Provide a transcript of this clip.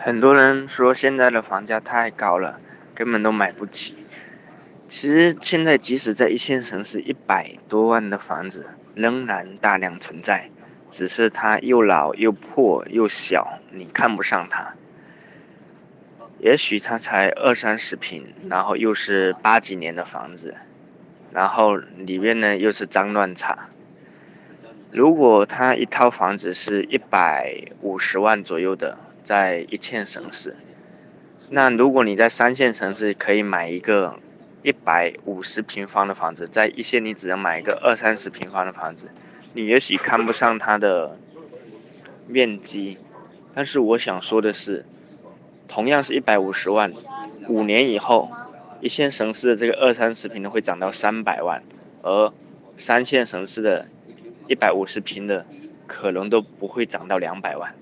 很多人说现在的房价太高了，根本都买不起。其实现在即使在一线城市，一百多万的房子仍然大量存在，只是它又老又破又小，你看不上它。也许它才二三十平，然后又是八几年的房子，然后里面呢又是脏乱差。如果它一套房子是一百五十万左右的，在一线城市，那如果你在三线城市可以买一个一百五十平方的房子，在一线你只能买一个二三十平方的房子，你也许看不上它的面积，但是我想说的是，同样是一百五十万，五年以后，一线城市的这个二三十平的会涨到三百万，而三线城市的一百五十平的可能都不会涨到两百万。